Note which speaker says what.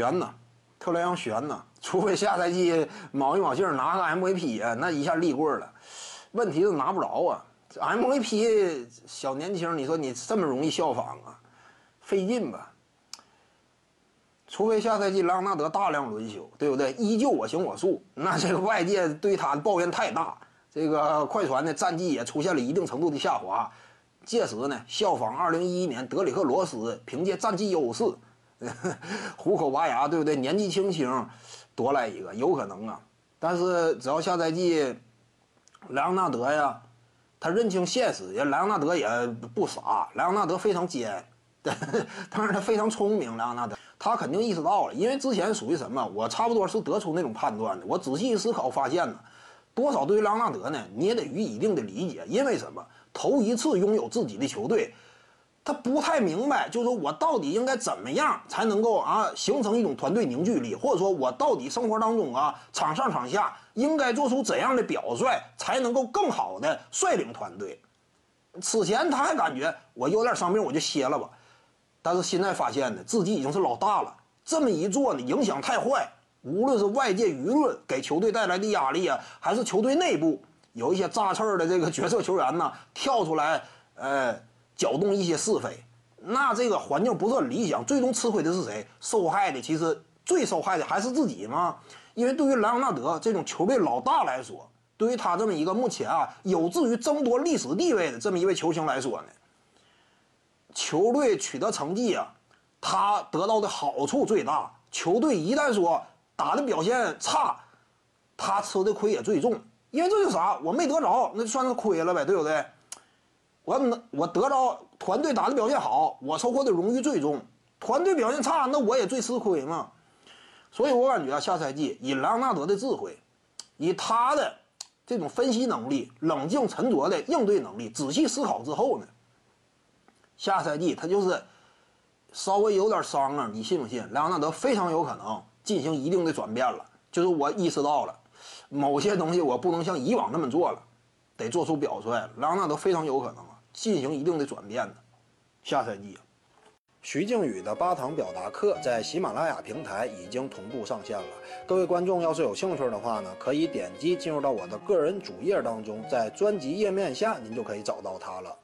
Speaker 1: 悬呐，特雷杨悬呐，除非下赛季卯一卯劲拿个 MVP 啊，那一下立棍了。问题是拿不着啊，MVP 小年轻，你说你这么容易效仿啊，费劲吧？除非下赛季莱昂纳德大量轮休，对不对？依旧我行我素，那这个外界对他的抱怨太大，这个快船的战绩也出现了一定程度的下滑。届时呢，效仿2011年德里克罗斯，凭借战绩优势，虎口拔牙，对不对？年纪轻轻夺来一个，有可能啊。但是只要下赛季莱昂纳德呀，他认清现实，也莱昂纳德也不傻，莱昂纳德非常尖，当然他非常聪明，莱昂纳德。他肯定意识到了，因为之前属于什么，我差不多是得出那种判断的。我仔细思考发现呢，多少对于莱昂纳德呢，你也得予以一定的理解。因为什么？头一次拥有自己的球队，他不太明白，就是说我到底应该怎么样才能够啊形成一种团队凝聚力，或者说我到底生活当中啊场上场下应该做出怎样的表率，才能够更好的率领团队。此前他还感觉我有点伤病，我就歇了吧。但是现在发现呢，自己已经是老大了，这么一做呢，影响太坏。无论是外界舆论给球队带来的压力啊，还是球队内部有一些扎刺儿的这个角色球员呢，跳出来，呃，搅动一些是非，那这个环境不是很理想。最终吃亏的是谁？受害的其实最受害的还是自己嘛。因为对于莱昂纳德这种球队老大来说，对于他这么一个目前啊有志于争夺历史地位的这么一位球星来说呢。球队取得成绩啊，他得到的好处最大。球队一旦说打的表现差，他吃的亏也最重。因为这就啥，我没得着，那就算是亏了呗，对不对？我能我得着团队打的表现好，我收获的荣誉最重。团队表现差，那我也最吃亏嘛。所以我感觉啊，下赛季以莱昂纳德的智慧，以他的这种分析能力、冷静沉着的应对能力、仔细思考之后呢。下赛季他就是稍微有点伤啊，你信不信？莱昂纳德非常有可能进行一定的转变了。就是我意识到了某些东西，我不能像以往那么做了，得做出表率。莱昂纳德非常有可能啊进行一定的转变的。下赛季，徐静宇的八堂表达课在喜马拉雅平台已经同步上线了。各位观众要是有兴趣的话呢，可以点击进入到我的个人主页当中，在专辑页面下您就可以找到它了。